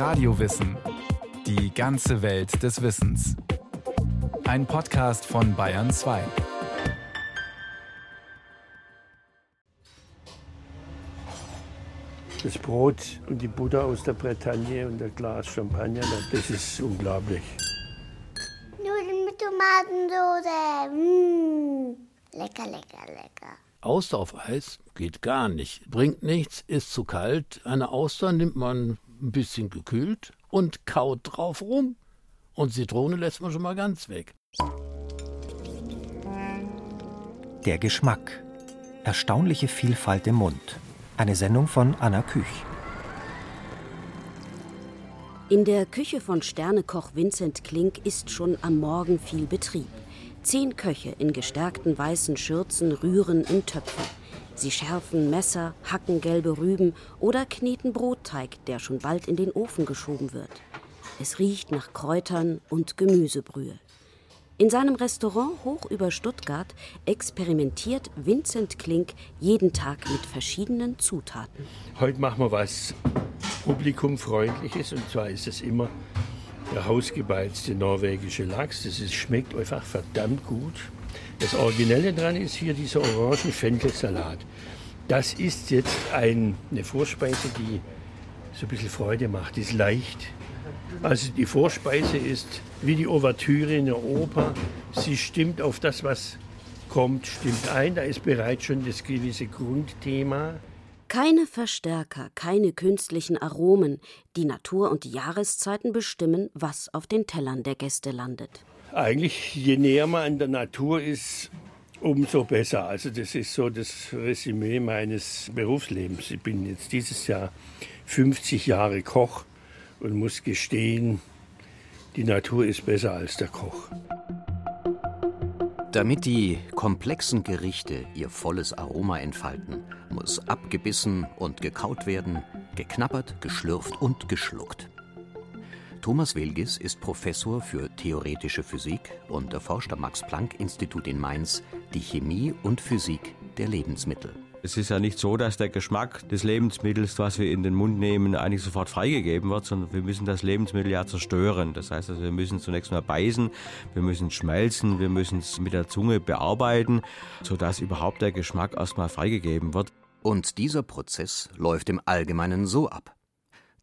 Radiowissen. Die ganze Welt des Wissens. Ein Podcast von Bayern 2. Das Brot und die Butter aus der Bretagne und der Glas Champagner, das ist unglaublich. Nudeln mit Tomatensoße. Mmh. Lecker, lecker, lecker. Auster auf Eis geht gar nicht. Bringt nichts, ist zu kalt. Eine Auster nimmt man ein bisschen gekühlt und kaut drauf rum. Und Zitrone lässt man schon mal ganz weg. Der Geschmack. Erstaunliche Vielfalt im Mund. Eine Sendung von Anna Küch. In der Küche von Sternekoch Vincent Klink ist schon am Morgen viel Betrieb. Zehn Köche in gestärkten weißen Schürzen rühren in Töpfen. Sie schärfen Messer, hacken gelbe Rüben oder kneten Brotteig, der schon bald in den Ofen geschoben wird. Es riecht nach Kräutern und Gemüsebrühe. In seinem Restaurant hoch über Stuttgart experimentiert Vincent Klink jeden Tag mit verschiedenen Zutaten. Heute machen wir was publikumfreundliches und zwar ist es immer der hausgebeizte norwegische Lachs. Das ist, schmeckt einfach verdammt gut. Das Originelle daran ist hier dieser orangen Fenchelsalat. Das ist jetzt ein, eine Vorspeise, die so ein bisschen Freude macht, ist leicht. Also die Vorspeise ist wie die Ouvertüre in der Oper. Sie stimmt auf das, was kommt, stimmt ein. Da ist bereits schon das gewisse Grundthema. Keine Verstärker, keine künstlichen Aromen. Die Natur und die Jahreszeiten bestimmen, was auf den Tellern der Gäste landet. Eigentlich, je näher man an der Natur ist, umso besser. Also das ist so das Resümee meines Berufslebens. Ich bin jetzt dieses Jahr 50 Jahre Koch und muss gestehen, die Natur ist besser als der Koch. Damit die komplexen Gerichte ihr volles Aroma entfalten, muss abgebissen und gekaut werden, geknabbert, geschlürft und geschluckt. Thomas Wilgis ist Professor für theoretische Physik und erforscht am Max-Planck-Institut in Mainz die Chemie und Physik der Lebensmittel. Es ist ja nicht so, dass der Geschmack des Lebensmittels, was wir in den Mund nehmen, eigentlich sofort freigegeben wird, sondern wir müssen das Lebensmittel ja zerstören. Das heißt also, wir müssen zunächst mal beißen, wir müssen schmelzen, wir müssen es mit der Zunge bearbeiten, sodass überhaupt der Geschmack erstmal freigegeben wird. Und dieser Prozess läuft im Allgemeinen so ab.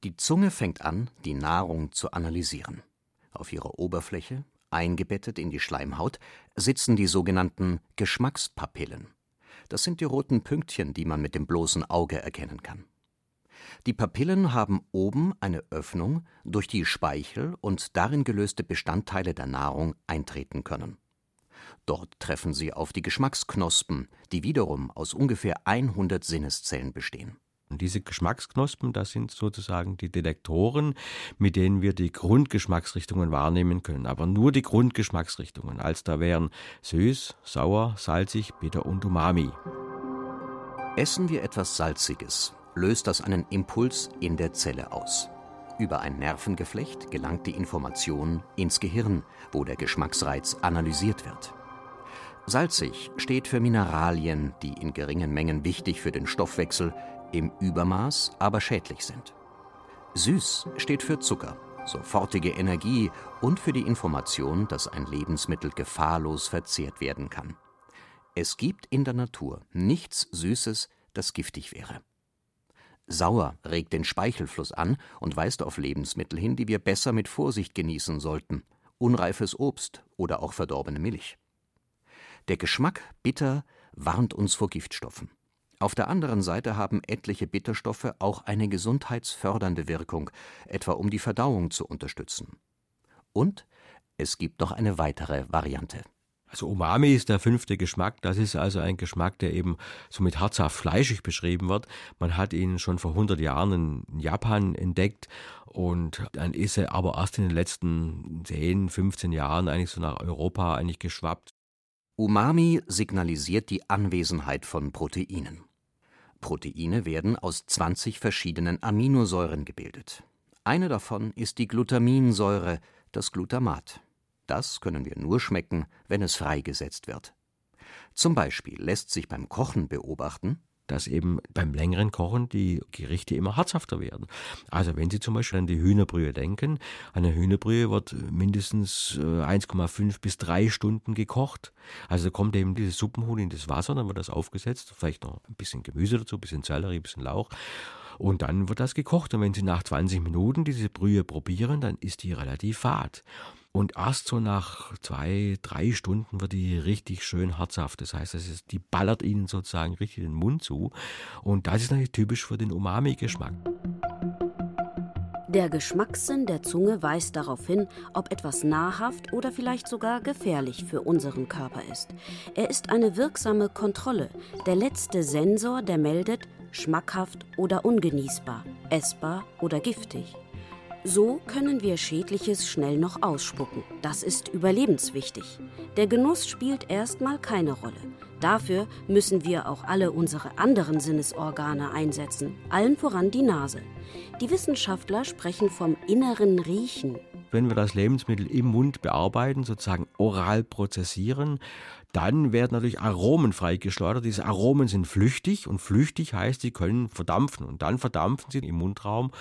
Die Zunge fängt an, die Nahrung zu analysieren. Auf ihrer Oberfläche, eingebettet in die Schleimhaut, sitzen die sogenannten Geschmackspapillen. Das sind die roten Pünktchen, die man mit dem bloßen Auge erkennen kann. Die Papillen haben oben eine Öffnung, durch die Speichel und darin gelöste Bestandteile der Nahrung eintreten können. Dort treffen sie auf die Geschmacksknospen, die wiederum aus ungefähr 100 Sinneszellen bestehen. Und diese Geschmacksknospen, das sind sozusagen die Detektoren, mit denen wir die Grundgeschmacksrichtungen wahrnehmen können. Aber nur die Grundgeschmacksrichtungen. Als da wären süß, sauer, salzig, bitter und umami. Essen wir etwas Salziges, löst das einen Impuls in der Zelle aus. Über ein Nervengeflecht gelangt die Information ins Gehirn, wo der Geschmacksreiz analysiert wird. Salzig steht für Mineralien, die in geringen Mengen wichtig für den Stoffwechsel, im Übermaß aber schädlich sind. Süß steht für Zucker, sofortige Energie und für die Information, dass ein Lebensmittel gefahrlos verzehrt werden kann. Es gibt in der Natur nichts Süßes, das giftig wäre. Sauer regt den Speichelfluss an und weist auf Lebensmittel hin, die wir besser mit Vorsicht genießen sollten, unreifes Obst oder auch verdorbene Milch. Der Geschmack bitter warnt uns vor Giftstoffen. Auf der anderen Seite haben etliche Bitterstoffe auch eine gesundheitsfördernde Wirkung, etwa um die Verdauung zu unterstützen. Und es gibt noch eine weitere Variante. Also Umami ist der fünfte Geschmack. Das ist also ein Geschmack, der eben so mit herzhaft fleischig beschrieben wird. Man hat ihn schon vor 100 Jahren in Japan entdeckt und dann ist er aber erst in den letzten 10, 15 Jahren eigentlich so nach Europa eigentlich geschwappt. Umami signalisiert die Anwesenheit von Proteinen. Proteine werden aus 20 verschiedenen Aminosäuren gebildet. Eine davon ist die Glutaminsäure, das Glutamat. Das können wir nur schmecken, wenn es freigesetzt wird. Zum Beispiel lässt sich beim Kochen beobachten, dass eben beim längeren Kochen die Gerichte immer herzhafter werden. Also wenn Sie zum Beispiel an die Hühnerbrühe denken, eine Hühnerbrühe wird mindestens 1,5 äh, bis 3 Stunden gekocht. Also kommt eben dieses Suppenhuhn in das Wasser, dann wird das aufgesetzt, vielleicht noch ein bisschen Gemüse dazu, ein bisschen Sellerie, ein bisschen Lauch. Und dann wird das gekocht. Und wenn Sie nach 20 Minuten diese Brühe probieren, dann ist die relativ fad. Und erst so nach zwei, drei Stunden wird die richtig schön herzhaft. Das heißt, das ist, die ballert Ihnen sozusagen richtig den Mund zu. Und das ist natürlich typisch für den Umami-Geschmack. Der Geschmackssinn der Zunge weist darauf hin, ob etwas nahrhaft oder vielleicht sogar gefährlich für unseren Körper ist. Er ist eine wirksame Kontrolle, der letzte Sensor, der meldet, schmackhaft oder ungenießbar, essbar oder giftig. So können wir Schädliches schnell noch ausspucken. Das ist überlebenswichtig. Der Genuss spielt erstmal keine Rolle. Dafür müssen wir auch alle unsere anderen Sinnesorgane einsetzen, allen voran die Nase. Die Wissenschaftler sprechen vom inneren Riechen. Wenn wir das Lebensmittel im Mund bearbeiten, sozusagen oral prozessieren, dann werden natürlich Aromen freigeschleudert. Diese Aromen sind flüchtig und flüchtig heißt, sie können verdampfen und dann verdampfen sie im Mundraum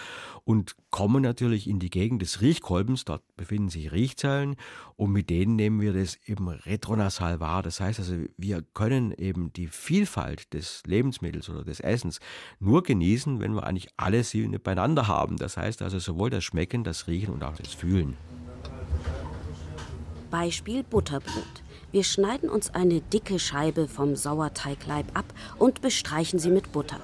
und kommen natürlich in die Gegend des Riechkolbens. Dort befinden sich Riechzellen und mit denen nehmen wir das eben retronasal wahr. Das heißt also, wir können eben die Vielfalt des Lebensmittels oder des Essens nur genießen, wenn wir eigentlich alle Sinne beieinander haben. Das heißt also sowohl das Schmecken, das Riechen und auch das Fühlen. Beispiel Butterbrot. Wir schneiden uns eine dicke Scheibe vom Sauerteigleib ab und bestreichen sie mit Butter.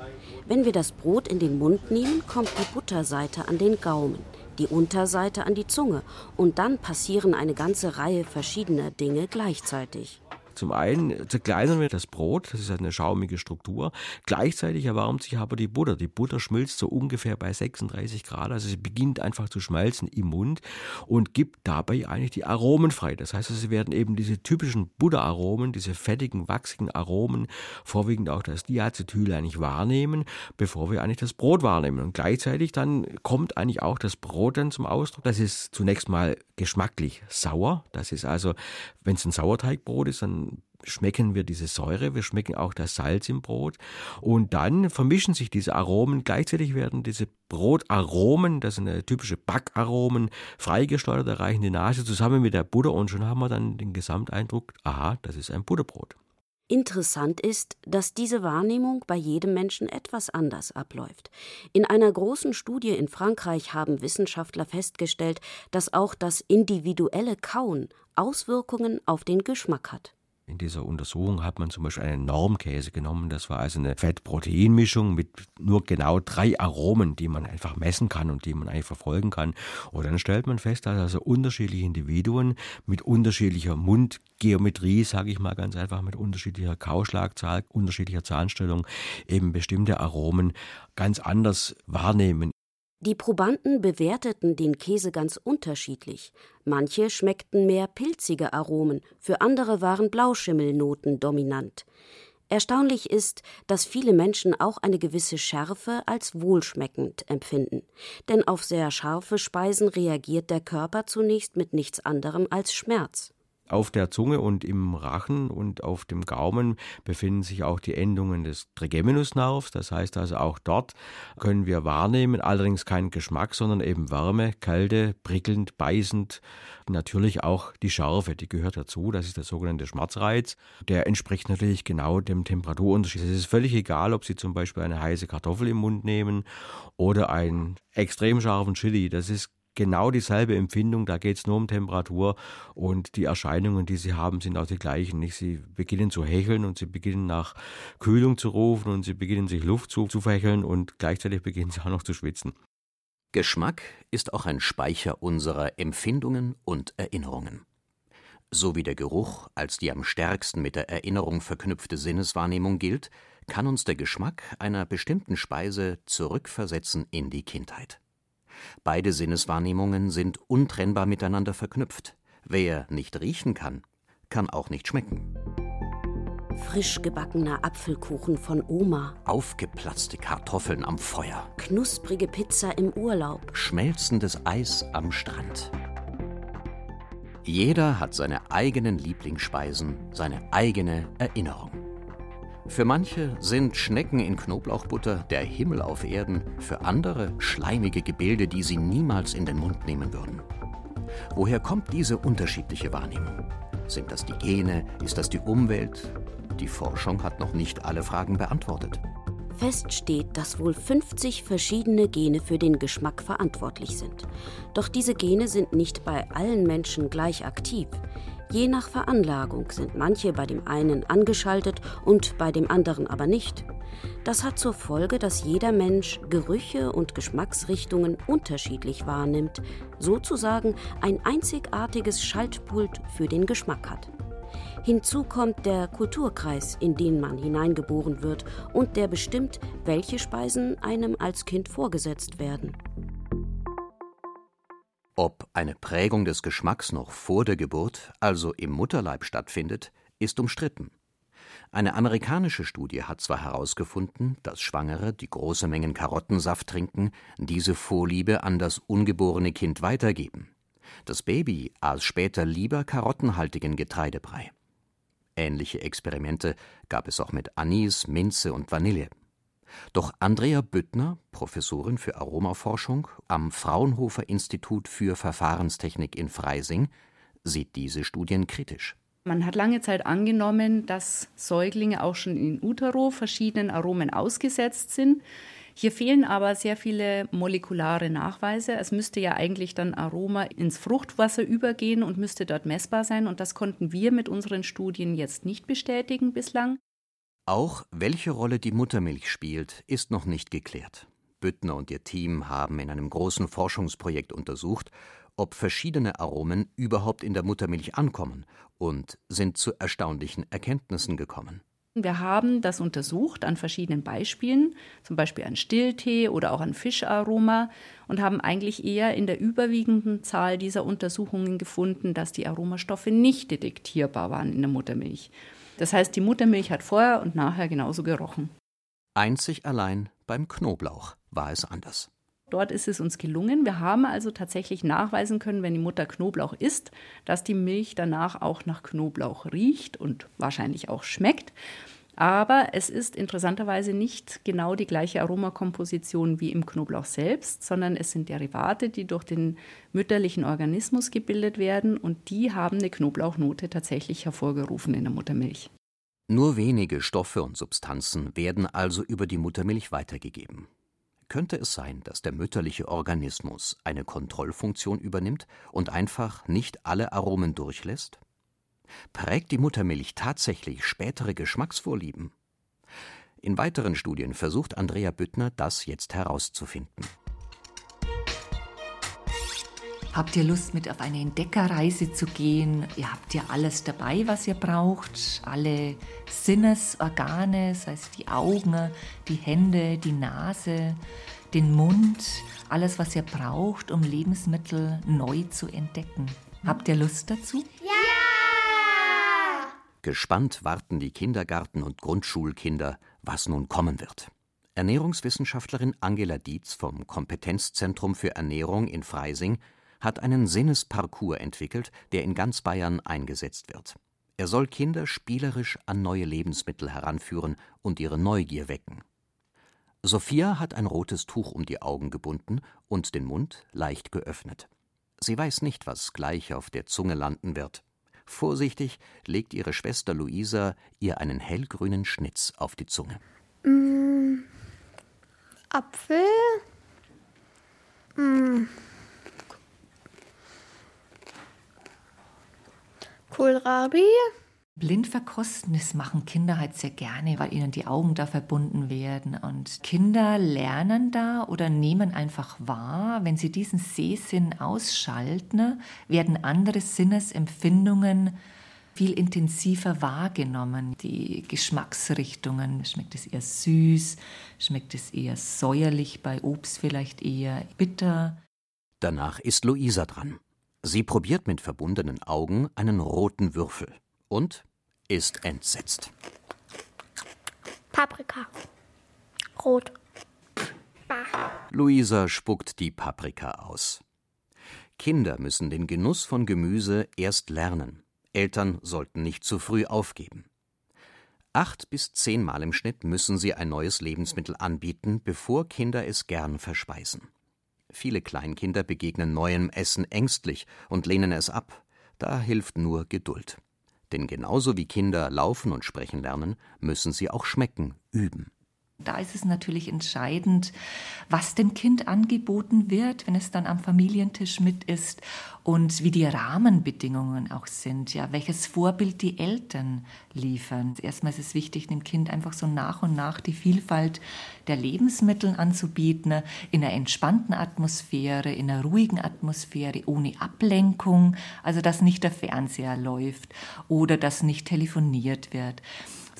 Wenn wir das Brot in den Mund nehmen, kommt die Butterseite an den Gaumen, die Unterseite an die Zunge und dann passieren eine ganze Reihe verschiedener Dinge gleichzeitig. Zum einen zerkleinern wir das Brot, das ist eine schaumige Struktur. Gleichzeitig erwärmt sich aber die Butter. Die Butter schmilzt so ungefähr bei 36 Grad. Also sie beginnt einfach zu schmelzen im Mund und gibt dabei eigentlich die Aromen frei. Das heißt, sie werden eben diese typischen Butteraromen, diese fettigen, wachsigen Aromen, vorwiegend auch das Diacetyl eigentlich wahrnehmen, bevor wir eigentlich das Brot wahrnehmen. Und gleichzeitig dann kommt eigentlich auch das Brot dann zum Ausdruck. Das ist zunächst mal geschmacklich sauer. Das ist also, wenn es ein Sauerteigbrot ist, dann schmecken wir diese Säure, wir schmecken auch das Salz im Brot und dann vermischen sich diese Aromen. Gleichzeitig werden diese Brotaromen, das sind typische Backaromen, freigesteuert, erreichen die Nase zusammen mit der Butter und schon haben wir dann den Gesamteindruck, aha, das ist ein Butterbrot. Interessant ist, dass diese Wahrnehmung bei jedem Menschen etwas anders abläuft. In einer großen Studie in Frankreich haben Wissenschaftler festgestellt, dass auch das individuelle Kauen Auswirkungen auf den Geschmack hat. In dieser Untersuchung hat man zum Beispiel einen Normkäse genommen. Das war also eine Fett-Protein-Mischung mit nur genau drei Aromen, die man einfach messen kann und die man eigentlich verfolgen kann. Und dann stellt man fest, dass also unterschiedliche Individuen mit unterschiedlicher Mundgeometrie, sage ich mal ganz einfach, mit unterschiedlicher Kauschlagzahl, unterschiedlicher Zahnstellung eben bestimmte Aromen ganz anders wahrnehmen. Die Probanden bewerteten den Käse ganz unterschiedlich. Manche schmeckten mehr pilzige Aromen, für andere waren Blauschimmelnoten dominant. Erstaunlich ist, dass viele Menschen auch eine gewisse Schärfe als wohlschmeckend empfinden. Denn auf sehr scharfe Speisen reagiert der Körper zunächst mit nichts anderem als Schmerz. Auf der Zunge und im Rachen und auf dem Gaumen befinden sich auch die Endungen des Trigeminusnervs. Das heißt also auch dort können wir wahrnehmen, allerdings keinen Geschmack, sondern eben Wärme, Kälte, prickelnd, beißend. Natürlich auch die Schärfe, die gehört dazu. Das ist der sogenannte Schmerzreiz. Der entspricht natürlich genau dem Temperaturunterschied. Es ist völlig egal, ob Sie zum Beispiel eine heiße Kartoffel im Mund nehmen oder einen extrem scharfen Chili. Das ist genau dieselbe Empfindung, da geht es nur um Temperatur und die Erscheinungen, die sie haben, sind auch die gleichen. Nicht? Sie beginnen zu hecheln und sie beginnen nach Kühlung zu rufen und sie beginnen sich Luft zu, zu fächeln und gleichzeitig beginnen sie auch noch zu schwitzen. Geschmack ist auch ein Speicher unserer Empfindungen und Erinnerungen. So wie der Geruch als die am stärksten mit der Erinnerung verknüpfte Sinneswahrnehmung gilt, kann uns der Geschmack einer bestimmten Speise zurückversetzen in die Kindheit. Beide Sinneswahrnehmungen sind untrennbar miteinander verknüpft. Wer nicht riechen kann, kann auch nicht schmecken. Frisch gebackener Apfelkuchen von Oma. Aufgeplatzte Kartoffeln am Feuer. Knusprige Pizza im Urlaub. Schmelzendes Eis am Strand. Jeder hat seine eigenen Lieblingsspeisen, seine eigene Erinnerung. Für manche sind Schnecken in Knoblauchbutter der Himmel auf Erden, für andere schleimige Gebilde, die sie niemals in den Mund nehmen würden. Woher kommt diese unterschiedliche Wahrnehmung? Sind das die Gene? Ist das die Umwelt? Die Forschung hat noch nicht alle Fragen beantwortet. Fest steht, dass wohl 50 verschiedene Gene für den Geschmack verantwortlich sind. Doch diese Gene sind nicht bei allen Menschen gleich aktiv. Je nach Veranlagung sind manche bei dem einen angeschaltet und bei dem anderen aber nicht. Das hat zur Folge, dass jeder Mensch Gerüche und Geschmacksrichtungen unterschiedlich wahrnimmt, sozusagen ein einzigartiges Schaltpult für den Geschmack hat. Hinzu kommt der Kulturkreis, in den man hineingeboren wird und der bestimmt, welche Speisen einem als Kind vorgesetzt werden. Ob eine Prägung des Geschmacks noch vor der Geburt, also im Mutterleib stattfindet, ist umstritten. Eine amerikanische Studie hat zwar herausgefunden, dass Schwangere, die große Mengen Karottensaft trinken, diese Vorliebe an das ungeborene Kind weitergeben. Das Baby aß später lieber karottenhaltigen Getreidebrei. Ähnliche Experimente gab es auch mit Anis, Minze und Vanille. Doch Andrea Büttner, Professorin für Aromaforschung am Fraunhofer Institut für Verfahrenstechnik in Freising, sieht diese Studien kritisch. Man hat lange Zeit angenommen, dass Säuglinge auch schon in utero verschiedenen Aromen ausgesetzt sind. Hier fehlen aber sehr viele molekulare Nachweise. Es müsste ja eigentlich dann Aroma ins Fruchtwasser übergehen und müsste dort messbar sein. Und das konnten wir mit unseren Studien jetzt nicht bestätigen bislang. Auch welche Rolle die Muttermilch spielt, ist noch nicht geklärt. Büttner und ihr Team haben in einem großen Forschungsprojekt untersucht, ob verschiedene Aromen überhaupt in der Muttermilch ankommen und sind zu erstaunlichen Erkenntnissen gekommen. Wir haben das untersucht an verschiedenen Beispielen, zum Beispiel an Stilltee oder auch an Fischaroma und haben eigentlich eher in der überwiegenden Zahl dieser Untersuchungen gefunden, dass die Aromastoffe nicht detektierbar waren in der Muttermilch. Das heißt, die Muttermilch hat vorher und nachher genauso gerochen. Einzig allein beim Knoblauch war es anders. Dort ist es uns gelungen. Wir haben also tatsächlich nachweisen können, wenn die Mutter Knoblauch isst, dass die Milch danach auch nach Knoblauch riecht und wahrscheinlich auch schmeckt. Aber es ist interessanterweise nicht genau die gleiche Aromakomposition wie im Knoblauch selbst, sondern es sind Derivate, die durch den mütterlichen Organismus gebildet werden und die haben eine Knoblauchnote tatsächlich hervorgerufen in der Muttermilch. Nur wenige Stoffe und Substanzen werden also über die Muttermilch weitergegeben. Könnte es sein, dass der mütterliche Organismus eine Kontrollfunktion übernimmt und einfach nicht alle Aromen durchlässt? Prägt die Muttermilch tatsächlich spätere Geschmacksvorlieben? In weiteren Studien versucht Andrea Büttner, das jetzt herauszufinden. Habt ihr Lust, mit auf eine Entdeckerreise zu gehen? Ihr habt ja alles dabei, was ihr braucht. Alle Sinnesorgane, sei es die Augen, die Hände, die Nase, den Mund. Alles, was ihr braucht, um Lebensmittel neu zu entdecken. Habt ihr Lust dazu? Gespannt warten die Kindergarten- und Grundschulkinder, was nun kommen wird. Ernährungswissenschaftlerin Angela Dietz vom Kompetenzzentrum für Ernährung in Freising hat einen Sinnesparcours entwickelt, der in ganz Bayern eingesetzt wird. Er soll Kinder spielerisch an neue Lebensmittel heranführen und ihre Neugier wecken. Sophia hat ein rotes Tuch um die Augen gebunden und den Mund leicht geöffnet. Sie weiß nicht, was gleich auf der Zunge landen wird. Vorsichtig legt ihre Schwester Luisa ihr einen hellgrünen Schnitz auf die Zunge. Mm, Apfel. Mm. Kohlrabi. Blind verkosten, das machen Kinder halt sehr gerne, weil ihnen die Augen da verbunden werden. Und Kinder lernen da oder nehmen einfach wahr, wenn sie diesen Sehsinn ausschalten, werden andere Sinnesempfindungen viel intensiver wahrgenommen. Die Geschmacksrichtungen, schmeckt es eher süß, schmeckt es eher säuerlich, bei Obst vielleicht eher bitter. Danach ist Luisa dran. Sie probiert mit verbundenen Augen einen roten Würfel und ist entsetzt. Paprika. Rot. Bah. Luisa spuckt die Paprika aus. Kinder müssen den Genuss von Gemüse erst lernen. Eltern sollten nicht zu früh aufgeben. Acht bis zehnmal im Schnitt müssen sie ein neues Lebensmittel anbieten, bevor Kinder es gern verspeisen. Viele Kleinkinder begegnen neuem Essen ängstlich und lehnen es ab. Da hilft nur Geduld. Denn genauso wie Kinder laufen und sprechen lernen, müssen sie auch schmecken, üben. Da ist es natürlich entscheidend, was dem Kind angeboten wird, wenn es dann am Familientisch mit ist und wie die Rahmenbedingungen auch sind, ja, welches Vorbild die Eltern liefern. Erstmal ist es wichtig, dem Kind einfach so nach und nach die Vielfalt der Lebensmittel anzubieten, in einer entspannten Atmosphäre, in einer ruhigen Atmosphäre, ohne Ablenkung, also dass nicht der Fernseher läuft oder dass nicht telefoniert wird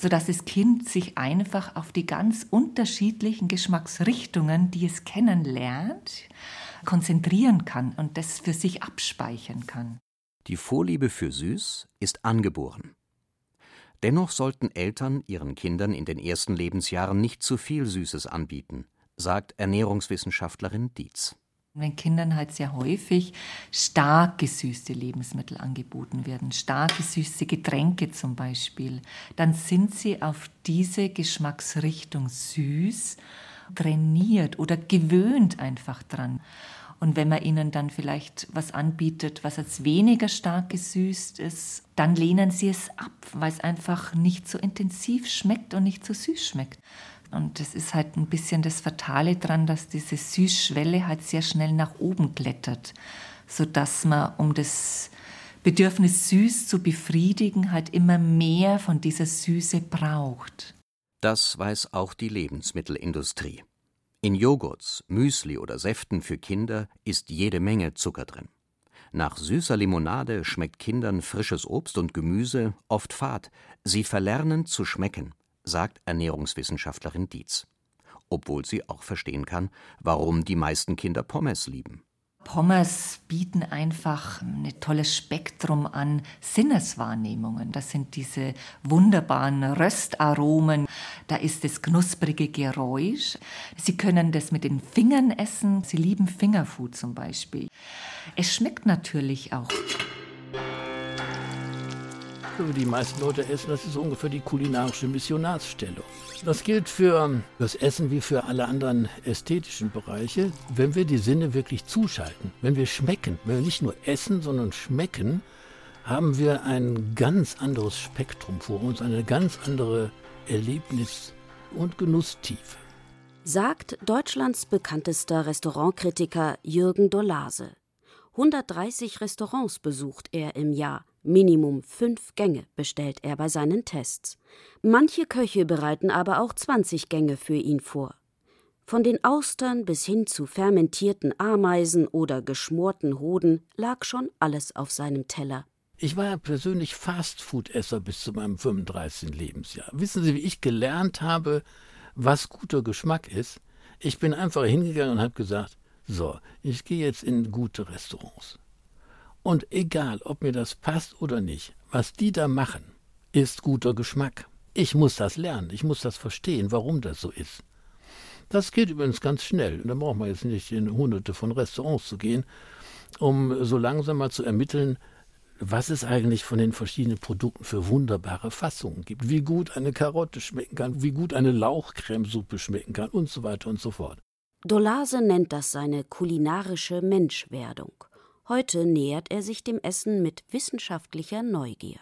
sodass das Kind sich einfach auf die ganz unterschiedlichen Geschmacksrichtungen, die es kennenlernt, konzentrieren kann und das für sich abspeichern kann. Die Vorliebe für Süß ist angeboren. Dennoch sollten Eltern ihren Kindern in den ersten Lebensjahren nicht zu viel Süßes anbieten, sagt Ernährungswissenschaftlerin Dietz. Wenn Kindern halt sehr häufig stark gesüßte Lebensmittel angeboten werden, stark gesüßte Getränke zum Beispiel, dann sind sie auf diese Geschmacksrichtung süß trainiert oder gewöhnt einfach dran. Und wenn man ihnen dann vielleicht was anbietet, was als weniger stark gesüßt ist, dann lehnen sie es ab, weil es einfach nicht so intensiv schmeckt und nicht so süß schmeckt. Und das ist halt ein bisschen das Fatale dran, dass diese Süßschwelle halt sehr schnell nach oben klettert, sodass man, um das Bedürfnis süß zu befriedigen, halt immer mehr von dieser Süße braucht. Das weiß auch die Lebensmittelindustrie. In Joghurts, Müsli oder Säften für Kinder ist jede Menge Zucker drin. Nach süßer Limonade schmeckt Kindern frisches Obst und Gemüse oft fad. Sie verlernen zu schmecken sagt Ernährungswissenschaftlerin Dietz. Obwohl sie auch verstehen kann, warum die meisten Kinder Pommes lieben. Pommes bieten einfach ein tolles Spektrum an Sinneswahrnehmungen. Das sind diese wunderbaren Röstaromen. Da ist das knusprige Geräusch. Sie können das mit den Fingern essen. Sie lieben Fingerfood zum Beispiel. Es schmeckt natürlich auch die meisten Leute essen, das ist ungefähr die kulinarische Missionarsstellung. Das gilt für das Essen wie für alle anderen ästhetischen Bereiche. Wenn wir die Sinne wirklich zuschalten, wenn wir schmecken, wenn wir nicht nur essen, sondern schmecken, haben wir ein ganz anderes Spektrum vor uns, eine ganz andere Erlebnis- und Genusstiefe. Sagt Deutschlands bekanntester Restaurantkritiker Jürgen Dolase. 130 Restaurants besucht er im Jahr. Minimum fünf Gänge bestellt er bei seinen Tests. Manche Köche bereiten aber auch 20 Gänge für ihn vor. Von den Austern bis hin zu fermentierten Ameisen oder geschmorten Hoden lag schon alles auf seinem Teller. Ich war ja persönlich Fastfood-Esser bis zu meinem 35. Lebensjahr. Wissen Sie, wie ich gelernt habe, was guter Geschmack ist? Ich bin einfach hingegangen und habe gesagt, so, ich gehe jetzt in gute Restaurants. Und egal, ob mir das passt oder nicht, was die da machen, ist guter Geschmack. Ich muss das lernen, ich muss das verstehen, warum das so ist. Das geht übrigens ganz schnell. Da braucht man jetzt nicht in hunderte von Restaurants zu gehen, um so langsam mal zu ermitteln, was es eigentlich von den verschiedenen Produkten für wunderbare Fassungen gibt. Wie gut eine Karotte schmecken kann, wie gut eine Lauchcremesuppe schmecken kann und so weiter und so fort. Dolase nennt das seine kulinarische Menschwerdung. Heute nähert er sich dem Essen mit wissenschaftlicher Neugier.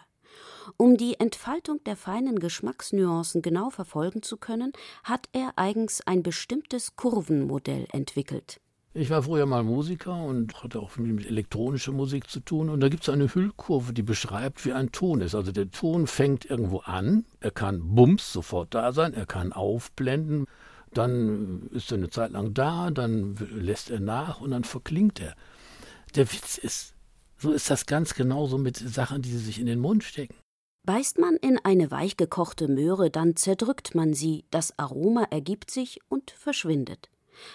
Um die Entfaltung der feinen Geschmacksnuancen genau verfolgen zu können, hat er eigens ein bestimmtes Kurvenmodell entwickelt. Ich war früher mal Musiker und hatte auch mit elektronischer Musik zu tun. Und da gibt es eine Hüllkurve, die beschreibt, wie ein Ton ist. Also der Ton fängt irgendwo an, er kann bums sofort da sein, er kann aufblenden, dann ist er eine Zeit lang da, dann lässt er nach und dann verklingt er der Witz ist, so ist das ganz genauso mit Sachen, die sie sich in den Mund stecken. Beißt man in eine weichgekochte Möhre, dann zerdrückt man sie, das Aroma ergibt sich und verschwindet.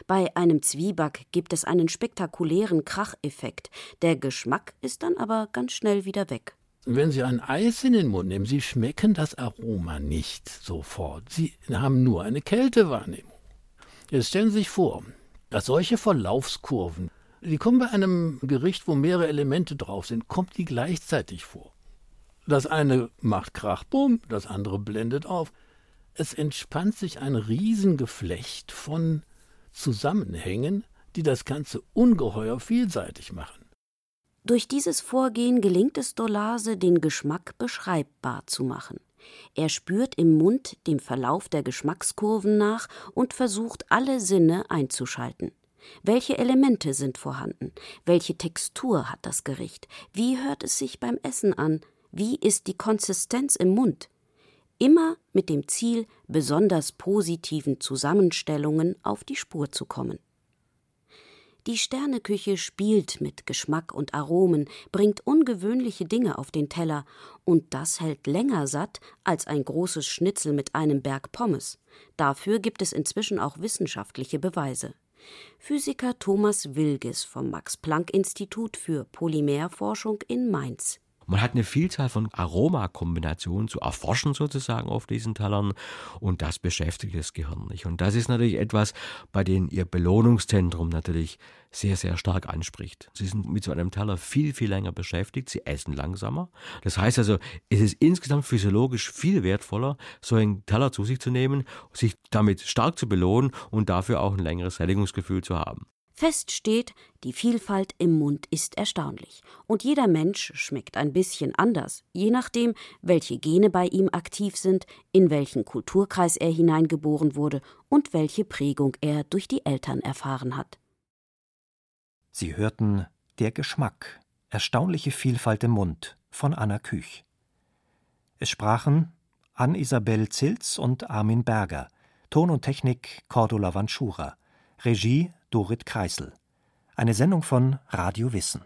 Bei einem Zwieback gibt es einen spektakulären Kracheffekt, der Geschmack ist dann aber ganz schnell wieder weg. Wenn Sie ein Eis in den Mund nehmen, Sie schmecken das Aroma nicht sofort. Sie haben nur eine Kältewahrnehmung. Jetzt stellen Sie sich vor, dass solche Verlaufskurven die kommen bei einem Gericht, wo mehrere Elemente drauf sind, kommt die gleichzeitig vor. Das eine macht Krach, bumm, das andere blendet auf. Es entspannt sich ein Riesengeflecht von Zusammenhängen, die das Ganze ungeheuer vielseitig machen. Durch dieses Vorgehen gelingt es Dolase, den Geschmack beschreibbar zu machen. Er spürt im Mund dem Verlauf der Geschmackskurven nach und versucht alle Sinne einzuschalten. Welche Elemente sind vorhanden? Welche Textur hat das Gericht? Wie hört es sich beim Essen an? Wie ist die Konsistenz im Mund? Immer mit dem Ziel, besonders positiven Zusammenstellungen auf die Spur zu kommen. Die Sterneküche spielt mit Geschmack und Aromen, bringt ungewöhnliche Dinge auf den Teller, und das hält länger satt als ein großes Schnitzel mit einem Berg Pommes. Dafür gibt es inzwischen auch wissenschaftliche Beweise. Physiker Thomas Wilges vom Max Planck Institut für Polymerforschung in Mainz. Man hat eine Vielzahl von Aromakombinationen zu erforschen sozusagen auf diesen Tellern und das beschäftigt das Gehirn nicht. Und das ist natürlich etwas, bei dem ihr Belohnungszentrum natürlich sehr, sehr stark anspricht. Sie sind mit so einem Teller viel, viel länger beschäftigt, sie essen langsamer. Das heißt also, es ist insgesamt physiologisch viel wertvoller, so einen Teller zu sich zu nehmen, sich damit stark zu belohnen und dafür auch ein längeres Sättigungsgefühl zu haben. Fest steht, die Vielfalt im Mund ist erstaunlich. Und jeder Mensch schmeckt ein bisschen anders, je nachdem, welche Gene bei ihm aktiv sind, in welchen Kulturkreis er hineingeboren wurde und welche Prägung er durch die Eltern erfahren hat. Sie hörten Der Geschmack. Erstaunliche Vielfalt im Mund von Anna Küch. Es sprachen Ann-Isabel Zilz und Armin Berger. Ton und Technik Cordula Vanschura. Regie Dorit Kreisel. Eine Sendung von Radio Wissen.